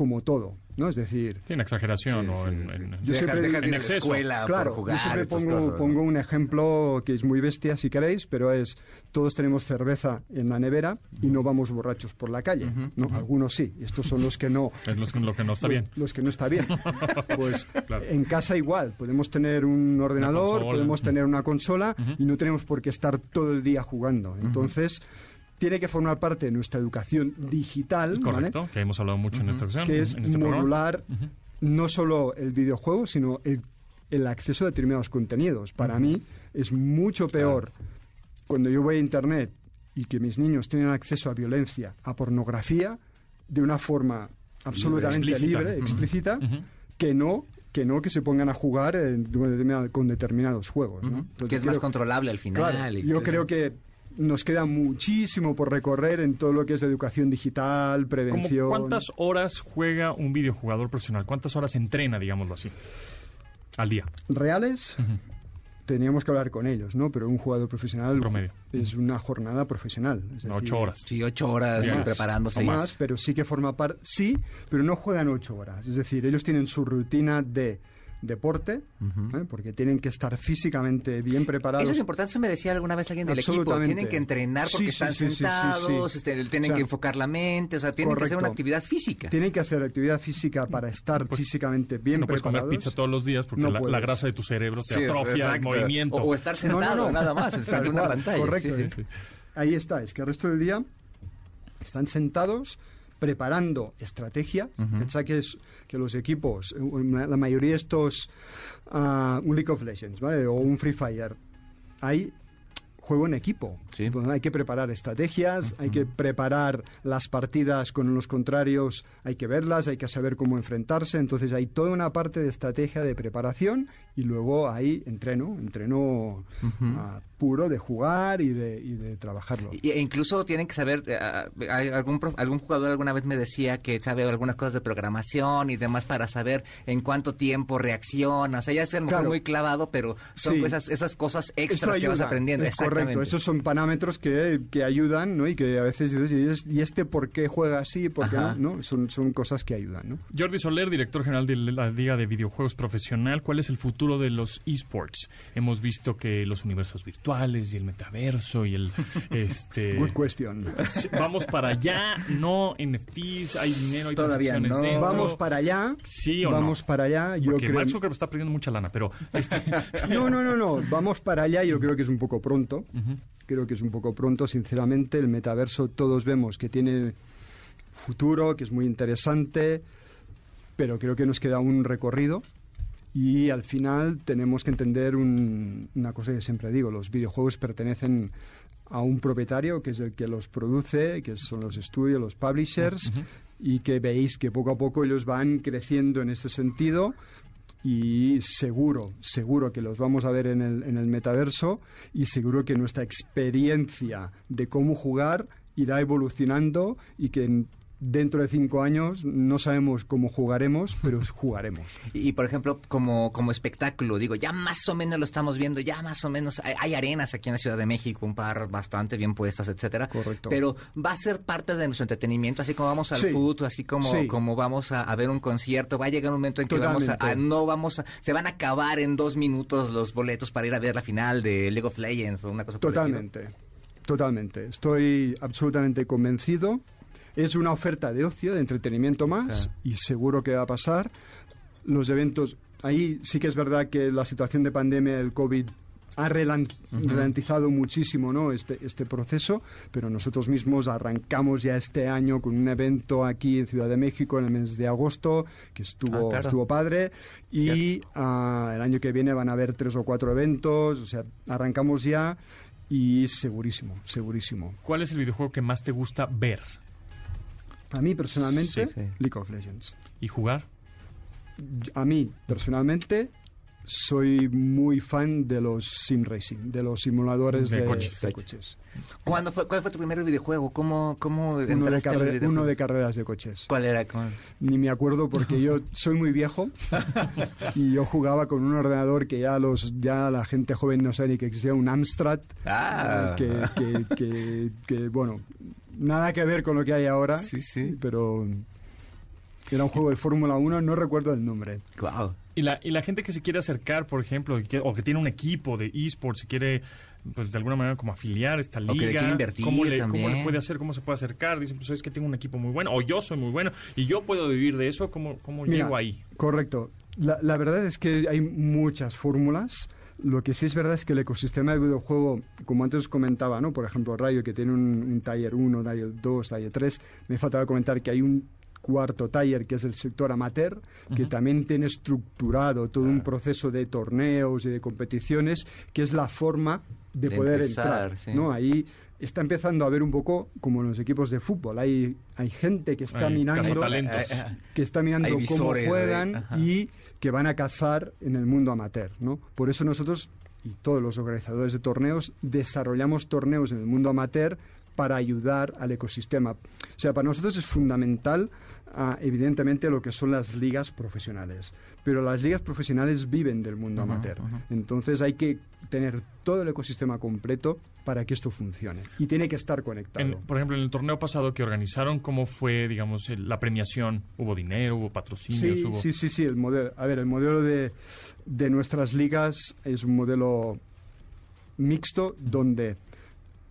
como todo, ¿no? Es decir, Sí, en exageración o en, en- Yo Dejas- siempre- en exceso. escuela claro, por jugar. yo siempre pongo, cosas, ¿no? pongo un ejemplo que es muy bestia si queréis, pero es todos tenemos cerveza en la nevera y no vamos borrachos por la calle, ¿no? Algunos sí, estos son los que no es lo, lo que no está bien. los que no está bien. *laughs* Pues Claro. en casa igual, podemos tener un ordenador, podemos tener una consola y no tenemos por qué estar todo el día jugando. Entonces, tiene que formar parte de nuestra educación digital, ¿vale? Correcto, que hemos hablado mucho en esta ocasión. que es este modular no solo el videojuego, sino el, el acceso a determinados contenidos. Para mí es mucho peor cuando yo voy a Internet y que mis niños tienen acceso a violencia, a pornografía, de una forma absolutamente Explícita. libre, explícita, que no que no que se pongan a jugar en con determinados juegos. ¿no? Entonces, que es más creo- controlable al final. Claro, yo creo que nos queda muchísimo por recorrer en todo lo que es de educación digital, ¿Cómo prevención. ¿Cuántas horas juega un videojugador profesional? ¿Cuántas horas entrena, digámoslo así, al día? reales, teníamos que hablar con ellos, ¿no? Pero un jugador profesional Promedio. es una jornada profesional. es No, decir, Ocho horas. Sí, ocho horas Más. preparándose. o más, pero sí que forma parte, sí, pero no juegan ocho horas. Es decir, ellos tienen su rutina de deporte, ¿eh? porque tienen que estar físicamente bien preparados. Eso es importante, eso me decía alguna vez alguien del equipo. Absolutamente. Tienen que entrenar porque Sí, sí, están sí, sí, sí, sentados, sí. este, tienen O sea, que enfocar la mente, o sea, tienen que hacer una actividad física. Tienen que hacer actividad física para estar físicamente bien Pues, no puedes comer preparados. pizza todos los días porque No la, grasa de tu cerebro te Sí, atrofia el exacto. movimiento. O, o estar No, no, sentado no. nada más, frente a una pantalla. correcto. Sí, Sí, sí. sí. Ahí está, es que el resto del día están sentados preparando estrategia. Pensad que, es, que los equipos, la mayoría de estos, ah, un League of Legends, ¿vale? O un Free Fire, hay juego en equipo. Pues hay que preparar estrategias, hay que preparar las partidas con los contrarios, hay que verlas, hay que saber cómo enfrentarse. Entonces hay toda una parte de estrategia de preparación y luego hay entreno, entreno ah, puro de jugar y de, y de trabajarlo. Y, e incluso tienen que saber, ah, algún, algún jugador alguna vez me decía que sabe algunas cosas de programación y demás para saber en cuánto tiempo reacciona. O sea, ya es a lo mejor muy clavado, pero son esas, esas cosas extras que vas aprendiendo. Es correcto, esos son parámetros que, que, ayudan, ¿no? Y que a veces dices, ¿y este por qué juega así? ¿Por qué no? Son, son cosas que ayudan, ¿no? Jordi Soler, director general de la Liga de Videojuegos Profesional, ¿cuál es el futuro de los esports. Hemos visto que los universos virtuales y el metaverso y el *laughs* este Good question. Vamos para allá, no NFTs, hay dinero, hay Todavía no. Vamos para allá. Sí o Vamos para allá. Yo Porque creo... Mark Zuckerberg está perdiendo mucha lana, pero este *laughs* No, no, no, no, vamos para allá, yo creo que es un poco pronto. Creo que es un poco pronto, sinceramente, el metaverso todos vemos que tiene futuro, que es muy interesante, pero creo que nos queda un recorrido y al final tenemos que entender una cosa que siempre digo, los videojuegos pertenecen a un propietario que es el que los produce, que son los estudios, los publishers, y que veis que poco a poco ellos van creciendo en este sentido y seguro, seguro que los vamos a ver en el, en el metaverso y seguro que nuestra experiencia de cómo jugar irá evolucionando y que dentro de cinco años no sabemos cómo jugaremos, pero *laughs* jugaremos. Y, por ejemplo, como, como espectáculo, digo, ya más o menos lo estamos viendo, ya más o menos hay, arenas aquí en la Ciudad de México, un par bastante bien puestas, etcétera. Correcto. Pero va a ser parte de nuestro entretenimiento, así como vamos al fútbol, así como, como vamos a, ver un concierto, va a llegar un momento en que vamos a, no vamos a, se van a acabar en dos minutos los boletos para ir a ver la final de League of Legends o una cosa por Totalmente. Totalmente. Estoy absolutamente convencido es una oferta de ocio, de entretenimiento más, y seguro que va a pasar. Los eventos, ahí sí que es verdad que la situación de pandemia del COVID ha ralentizado muchísimo ¿no? este, este proceso, pero nosotros mismos arrancamos ya este año con un evento aquí en Ciudad de México en el mes de agosto, que estuvo, ah, estuvo padre, y ah, el año que viene van a haber tres o cuatro eventos, o sea, arrancamos ya y segurísimo, segurísimo. ¿Cuál es el videojuego que más te gusta ver? A mí personalmente, League of Legends. ¿Y jugar? A mí personalmente soy muy fan de los sim racing, de los simuladores de, coches. ¿Cuándo fue, ¿Cuál fue tu primer videojuego? ¿Cómo, cómo uno, de uno de carreras de coches. ¿Cuál era? Ni me acuerdo porque yo *laughs* soy muy viejo *laughs* y yo jugaba con un ordenador que ya los ya la gente joven no sabe ni que existía, un Amstrad. Ah. que, que, bueno, nada que ver con lo que hay ahora. Sí, sí. Pero era un juego de Fórmula 1, no recuerdo el nombre. Wow. Y la, y la gente que se quiere acercar, por ejemplo, o que tiene un equipo de esports, se quiere, pues de alguna manera, como afiliar a esta liga. invertir ¿cómo le, también. ¿Cómo le puede hacer? ¿Cómo se puede acercar? Dicen, pues es que tengo un equipo muy bueno, o yo soy muy bueno, y yo puedo vivir de eso. ¿Cómo, cómo llego ahí? Correcto. La, la verdad es que hay muchas fórmulas. Lo que sí es verdad es que el ecosistema del videojuego, como antes os comentaba, ¿no? por ejemplo, Rayo, que tiene un, un Taller 1, Taller 2, Taller 3, me faltaba comentar que hay un cuarto taller, que es el sector amateur, que también tiene estructurado todo un proceso de torneos y de competiciones, que es la forma de, poder entrar. ¿no? Ahí está empezando a ver un poco como en los equipos de fútbol. Hay, hay gente que está minando, que está mirando cómo juegan y que van a cazar en el mundo amateur, ¿no? Por eso nosotros y todos los organizadores de torneos desarrollamos torneos en el mundo amateur para ayudar al ecosistema. O sea, para nosotros es fundamental, evidentemente, lo que son las ligas profesionales. Pero las ligas profesionales viven del mundo amateur. Entonces hay que tener todo el ecosistema completo para que esto funcione. Y tiene que estar conectado. por ejemplo, en el torneo pasado que organizaron, ¿cómo fue, digamos, la premiación? ¿Hubo dinero? ¿Hubo patrocinios? Sí, sí, sí, sí. El modelo, a ver, el modelo de, de nuestras ligas es un modelo mixto donde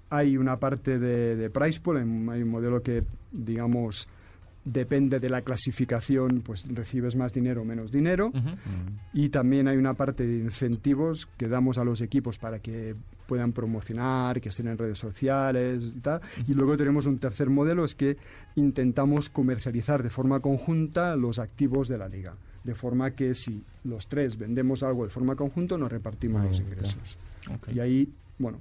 hay una parte de, de price pool, hay un modelo que, digamos, depende de la clasificación, pues recibes más dinero o menos dinero. Y también hay una parte de incentivos que damos a los equipos para que puedan promocionar, que estén en redes sociales y tal. Y luego tenemos un tercer modelo, es que intentamos comercializar de forma conjunta los activos de la liga. De forma que si los tres vendemos algo de forma conjunta, nos repartimos los ingresos. Y ahí, bueno,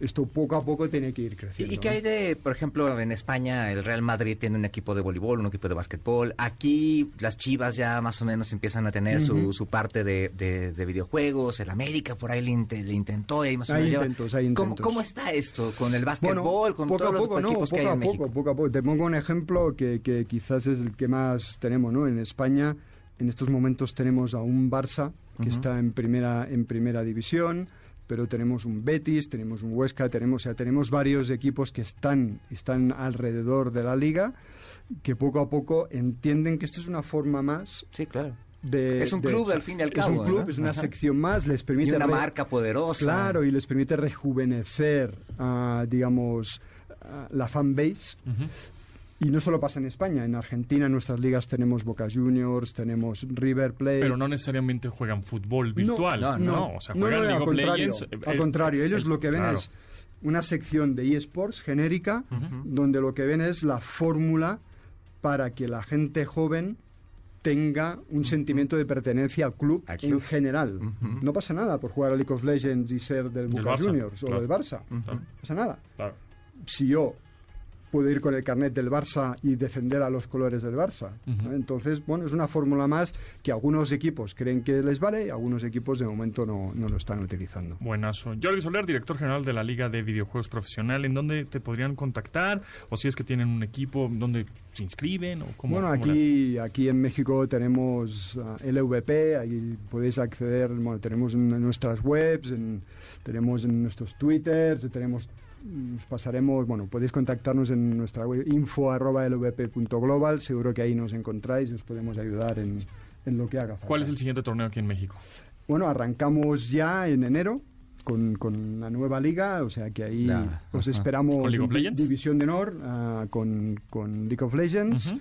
esto poco a poco tiene que ir creciendo. ¿Y qué hay de, por ejemplo, en España el Real Madrid tiene un equipo de voleibol, un equipo de básquetbol? Aquí las Chivas ya más o menos empiezan a tener su, su parte de, de- de videojuegos. El América por ahí le, inte- le intentó. y ahí más o Hay menos lleva- intentos, hay ¿Cómo, intentos. cómo está esto con el básquetbol, con poco todos a poco, los no, equipos que hay en poco, México? poco a poco. Te pongo un ejemplo que, que quizás es el que más tenemos, ¿no? En España, en estos momentos tenemos a un Barça que Ujú. está en primera en primera división, pero tenemos un Betis, tenemos un Huesca, tenemos, o sea, tenemos varios equipos que están están alrededor de la liga que poco a poco entienden que esto es una forma más Sí, claro. de... Es un de- club, al fin y al Es cabo, un club, ¿no? es una Ajá. sección más, les permite... Y una re- marca poderosa. Claro, y les permite rejuvenecer, ah, digamos, ah, la fanbase. Ujú. Y no solo pasa en España, en Argentina en nuestras ligas tenemos Boca Juniors, tenemos River Plate. Pero no necesariamente juegan fútbol virtual. no, No, o sea, no, juegan no, League al of contrario, Legends. al eh, contrario, ellos eh, lo que ven claro. es una sección de eSports genérica, donde lo que ven es la fórmula para que la gente joven tenga un sentimiento de pertenencia al club, en general. No pasa nada por jugar a League of Legends y ser del Boca Juniors o del Barça. No pasa nada. Claro. Si yo puedo ir con el carnet del Barça y defender a los colores del Barça. ¿no? Ujú. Entonces, bueno, es una fórmula más que algunos equipos creen que les vale y algunos equipos de momento no, no lo están utilizando. Buenazo. Jordi Soler, director general de la Liga de Videojuegos Profesional, ¿en dónde te podrían contactar? O si es que tienen un equipo, ¿dónde se inscriben? O cómo, bueno, cómo aquí, aquí en México tenemos ah, LVP, ahí podéis acceder, bueno, tenemos en nuestras webs, en- tenemos en nuestros twitters, tenemos nos pasaremos, bueno, podéis contactarnos en nuestra web info.lvp.global, seguro que ahí nos encontráis y os podemos ayudar en, en lo que haga falta. ¿Cuál es el siguiente torneo aquí en México? Bueno, arrancamos ya en enero con, con la nueva liga, o sea que ahí La- os esperamos ¿Con League of en Di- Legends? División de Honor ah, con, con League of Legends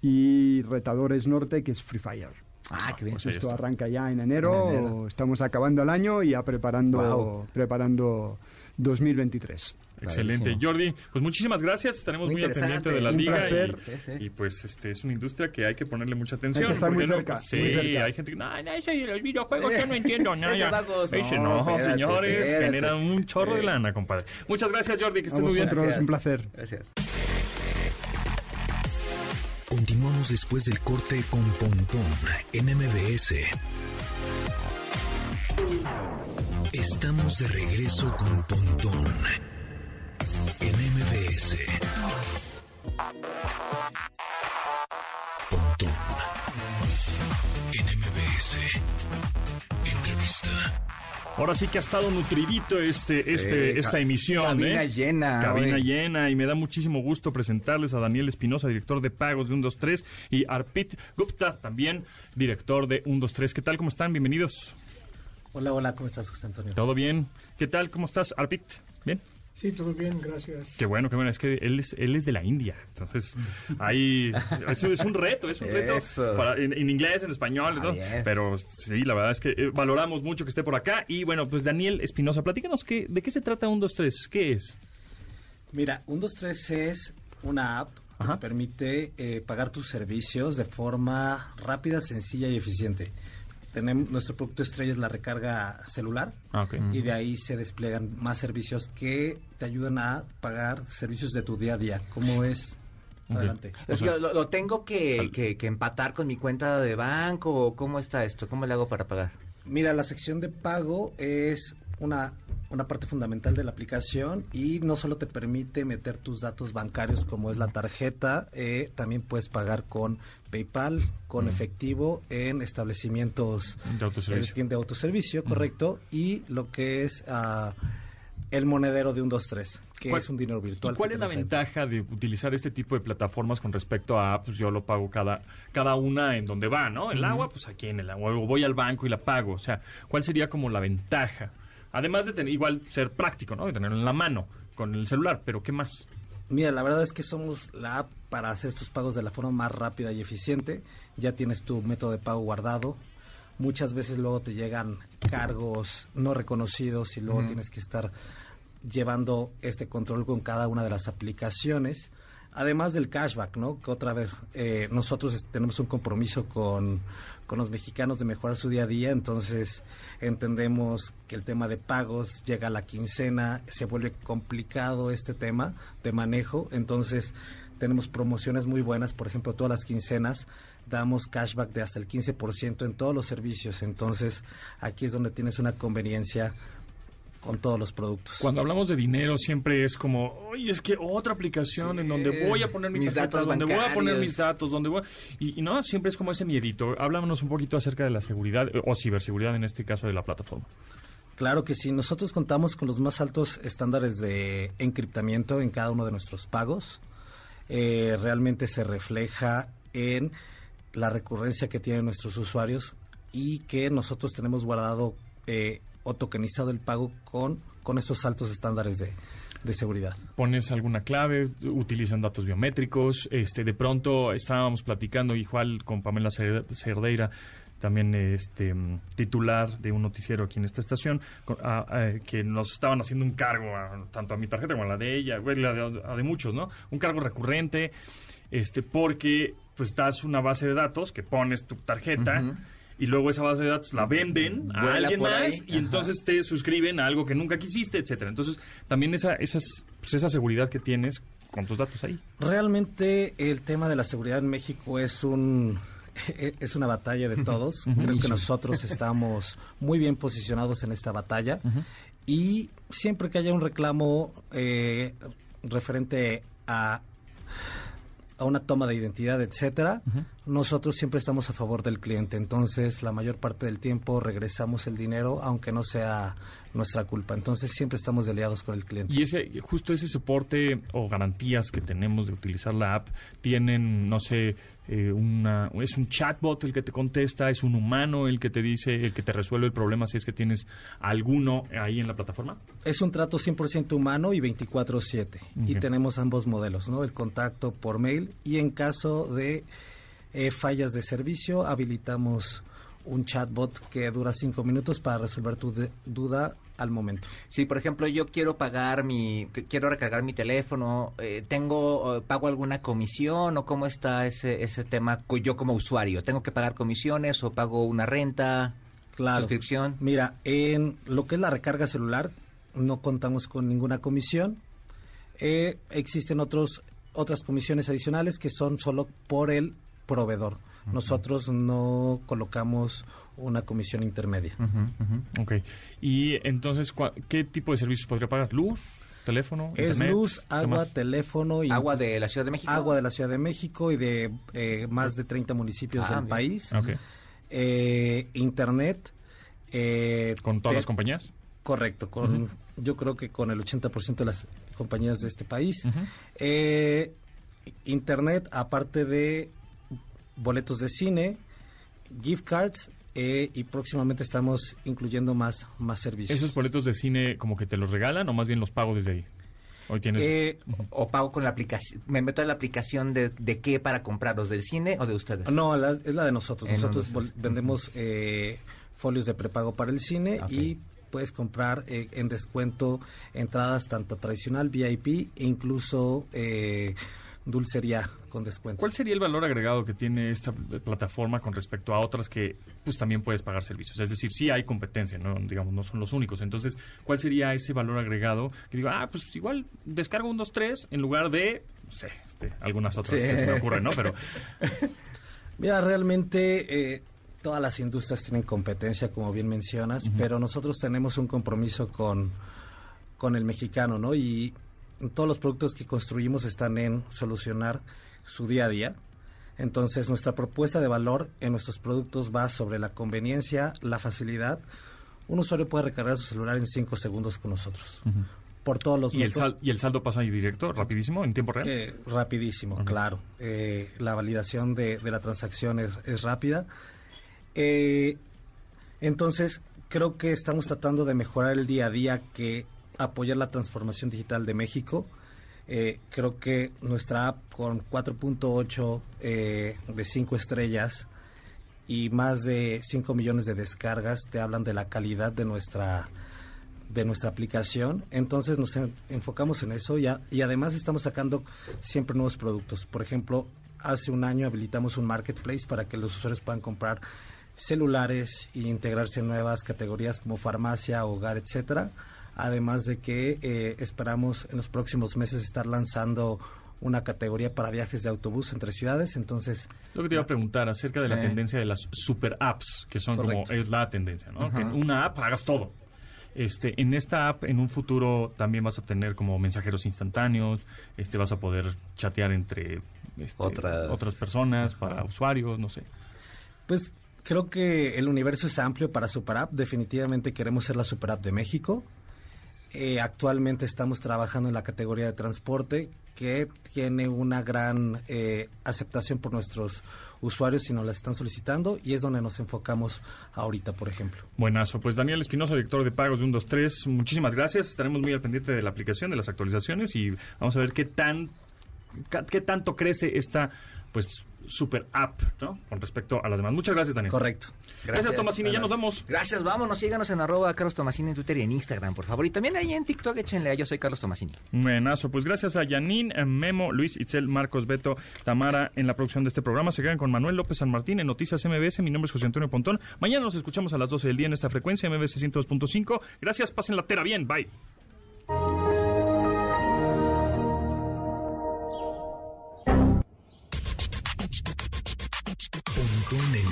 y Retadores Norte, que es Free Fire. Ah, qué bien. Pues Esto arranca ya en enero, En enero. estamos acabando el año y ya preparando, preparando 2023. Excelente. Jordi, pues muchísimas gracias. Estaremos Muy muy, al pendiente de la Un liga. placer. Y, y, pues este es una industria que hay que ponerle mucha atención. Hay que estar muy no, cerca, pues, sí, muy cerca. hay gente que, no, no, ese de los videojuegos yo no entiendo *laughs* nada. Es. Dice, No, no, espérate, señores, espérate. generan un chorro de lana, compadre. Muchas gracias, Jordi, que estés muy bien. Gracias. un placer. Gracias. Continuamos después del corte con Pontón en MBS. Estamos de regreso con Pontón en MBS. Pontón en MBS. Entrevista. Ahora sí que ha estado nutridito este, este, esta emisión. cabina ¿eh? llena, Cabina llena. Y me da muchísimo gusto presentarles a Daniel Espinosa, director de pagos de 123, y Arpit Gupta, también director de 123. ¿Qué tal? ¿Cómo están? Bienvenidos. Hola, hola, ¿cómo estás, José Antonio? ¿Todo bien? ¿Qué tal? ¿Cómo estás, Arpit? ¿Bien? Sí, todo bien, gracias. Qué bueno, qué bueno. Es que él es, él es de la India. Entonces, *laughs* ahí. Eso es un reto, es un reto. Eso. para- en, en inglés, en español, Ah, ¿no? bien. Pero sí, la verdad es que eh, valoramos mucho que esté por acá. Y bueno, pues Daniel Espinosa, platícanos qué, de qué se trata 123. ¿Qué es? Mira, 123 es una app que te permite eh, pagar tus servicios de forma rápida, sencilla y eficiente. Tenemos, nuestro producto estrella es la recarga celular Ah, y de ahí se despliegan más servicios que te ayudan a pagar servicios de tu día a día. ¿Cómo es? Adelante. O sea- Yo lo, lo tengo que, que- que empatar con mi cuenta de banco o cómo está esto? ¿Cómo le hago para pagar? Mira, la sección de pago es una, una parte fundamental de la aplicación y no solo te permite meter tus datos bancarios como es la tarjeta, eh, también puedes pagar con PayPal, con efectivo en establecimientos De autoservicio. eh, de autoservicio, correcto, y lo que es ah, el monedero de un 2-3, que ¿Cuál- es un dinero virtual. ¿Y cuál es la ventaja de utilizar este tipo de plataformas con respecto a, pues yo lo pago cada, cada una en donde va, ¿no? El agua, pues aquí en el agua. O voy al banco y la pago. O sea, ¿cuál sería como la ventaja? Además de tener, igual ser práctico, ¿no? De tenerlo en la mano con el celular, pero ¿qué más? Mira, la verdad es que somos la app para hacer estos pagos de la forma más rápida y eficiente. Ya tienes tu método de pago guardado. Muchas veces luego te llegan cargos no reconocidos y luego tienes que estar llevando este control con cada una de las aplicaciones. Además del cashback, ¿no? Que otra vez eh, nosotros tenemos un compromiso con, con los mexicanos de mejorar su día a día, entonces entendemos que el tema de pagos llega a la quincena, se vuelve complicado este tema de manejo, entonces tenemos promociones muy buenas, por ejemplo, todas las quincenas damos cashback de hasta el 15% en todos los servicios, entonces aquí es donde tienes una conveniencia con todos los productos. Cuando hablamos de dinero siempre es como, oye, es que otra aplicación en donde voy a poner mi mis tarjeta, datos donde voy a poner mis datos, donde voy... Y, y no, siempre es como ese miedito. Háblanos un poquito acerca de la seguridad, eh, o ciberseguridad en este caso de la plataforma. Claro que sí, nosotros contamos con los más altos estándares de encriptamiento en cada uno de nuestros pagos. Eh, realmente se refleja en la recurrencia que tienen nuestros usuarios y que nosotros tenemos guardado eh, o tokenizado el pago con, con estos altos estándares de, de seguridad. pones alguna clave, utilizan datos biométricos. Este, de pronto estábamos platicando igual con Pamela Cer- Cerdeira, también este titular de un noticiero aquí en esta estación, con- a- a- que nos estaban haciendo un cargo a- tanto a mi tarjeta como a la de ella, bueno, la de, a de muchos, ¿no? Un cargo recurrente, este, porque pues das una base de datos que pones tu tarjeta. Y luego esa base de datos la venden a Vuela alguien más ahí. y Ajá. entonces te suscriben a algo que nunca quisiste, etcétera. Entonces, también esa, esas, pues esa seguridad que tienes con tus datos ahí. Realmente el tema de la seguridad en México es un es una batalla de todos. Creo que nosotros *laughs* estamos muy bien posicionados en esta batalla y siempre que haya un reclamo eh, referente a a una toma de identidad, etcétera, nosotros siempre estamos a favor del cliente. Entonces, la mayor parte del tiempo regresamos el dinero, aunque no sea nuestra culpa. Entonces, siempre estamos aliados con el cliente. Y ese, justo ese soporte o garantías que tenemos de utilizar la app, tienen, no sé, eh, una, es un chatbot el que te contesta, es un humano el que te dice, el que te resuelve el problema si es que tienes alguno ahí en la plataforma. Es un trato 100% humano y 24/7. Y tenemos ambos modelos, ¿no? El contacto por mail y en caso de eh, fallas de servicio habilitamos un chatbot que dura cinco minutos para resolver tu de- duda al momento. Si, por ejemplo, yo quiero pagar mi, quiero recargar mi teléfono, eh, tengo, eh, pago alguna comisión o cómo está ese, ese tema yo como usuario, tengo que pagar comisiones o pago una renta, Claro. suscripción. Mira, en lo que es la recarga celular no contamos con ninguna comisión. Eh, existen otros otras comisiones adicionales que son solo por el proveedor. Nosotros no colocamos una comisión intermedia. Ok. Y entonces, ¿cuá- ¿qué tipo de servicios podría pagar? ¿Luz? ¿Teléfono? Es internet? luz, ¿Qué agua, más? teléfono y Agua de la Ciudad de México. agua de la Ciudad de México y de eh, más de 30 municipios Ah, del bien. país. Ok. Eh, internet. eh, ¿Con todas te- las compañías? Correcto, con yo creo que con el 80% de las compañías de este país. Eh, internet, aparte de boletos de cine, gift cards eh, y próximamente estamos incluyendo más, más servicios. ¿Esos boletos de cine como que te los regalan o más bien los pago desde ahí? Hoy tienes... Eh, O pago con la aplicación, me meto en la aplicación de, de qué para comprarlos, del cine o de ustedes. no, la- es la de nosotros. Eh, no, Nosotros no, vendemos eh, folios de prepago para el cine Ok. y puedes comprar eh, en descuento entradas tanto tradicional, VIP e incluso eh, dulcería con descuento. ¿Cuál sería el valor agregado que tiene esta plataforma con respecto a otras que pues también puedes pagar servicios? Es decir, sí hay competencia, no digamos no son los únicos. Entonces, ¿cuál sería ese valor agregado que digo, ah, pues igual descargo un 2 3 en lugar de no sé, este, algunas otras Sí. que se me ocurren, ¿no? Pero *laughs* Mira, realmente eh, todas las industrias tienen competencia, como bien mencionas, pero nosotros tenemos un compromiso con, con el mexicano, ¿no? Y todos los productos que construimos están en solucionar su día a día. Entonces, nuestra propuesta de valor en nuestros productos va sobre la conveniencia, la facilidad. Un usuario puede recargar su celular en cinco segundos con nosotros. Por todos los ¿Y el, sal- ¿Y el saldo pasa ahí directo, rapidísimo, en tiempo real? eh, rapidísimo, claro. Eh, la validación de, de la transacción es, es rápida. Eh, entonces, creo que estamos tratando de mejorar el día a día, que apoyar la transformación digital de México. Eh, creo que nuestra app con 4.8 eh, de 5 estrellas y más de 5 millones de descargas te hablan de la calidad de nuestra de nuestra aplicación. Entonces nos en- enfocamos en eso ya, y además estamos sacando siempre nuevos productos. Por ejemplo, hace un año habilitamos un marketplace para que los usuarios puedan comprar celulares e integrarse en nuevas categorías como farmacia, hogar, etcétera. Además de que eh, esperamos en los próximos meses estar lanzando una categoría para viajes de autobús entre ciudades. Entonces, Lo que te iba a preguntar acerca de la Sí. tendencia de las super apps, que son Correcto. como es la tendencia, ¿no? Que en una app hagas todo. Este, en esta app, en un futuro, también vas a tener como mensajeros instantáneos, este, vas a poder chatear entre este, Otras. otras personas, para usuarios, no sé. Pues creo que el universo es amplio para Super App. Definitivamente queremos ser la Super App de México. Eh, actualmente estamos trabajando en la categoría de transporte que tiene una gran eh, aceptación por nuestros usuarios si nos la están solicitando y es donde nos enfocamos ahorita, por ejemplo. Buenazo. Pues Daniel Espinosa, director de pagos de 123, muchísimas gracias. Estaremos muy al pendiente de la aplicación, de las actualizaciones y vamos a ver qué tan qué tanto crece esta pues super app, ¿no? Con respecto a las demás. Muchas gracias, Daniel. Correcto. Gracias, Tomasini. Ya nos vamos. Gracias, vámonos, síganos en arroba Carlos Tomasini en Twitter y en Instagram, por favor. Y también ahí en TikTok, échenle a Yo Soy Carlos Tomasini. Buenazo, pues gracias a Yanin, eh, Memo, Luis, Itzel, Marcos, Beto, Tamara en la producción de este programa. Se quedan con Manuel López San Martín en Noticias MBS. Mi nombre es José Antonio Pontón. Mañana nos escuchamos a las 12 del día en esta frecuencia MBS 102.5. Gracias, pasen la tera bien. Bye.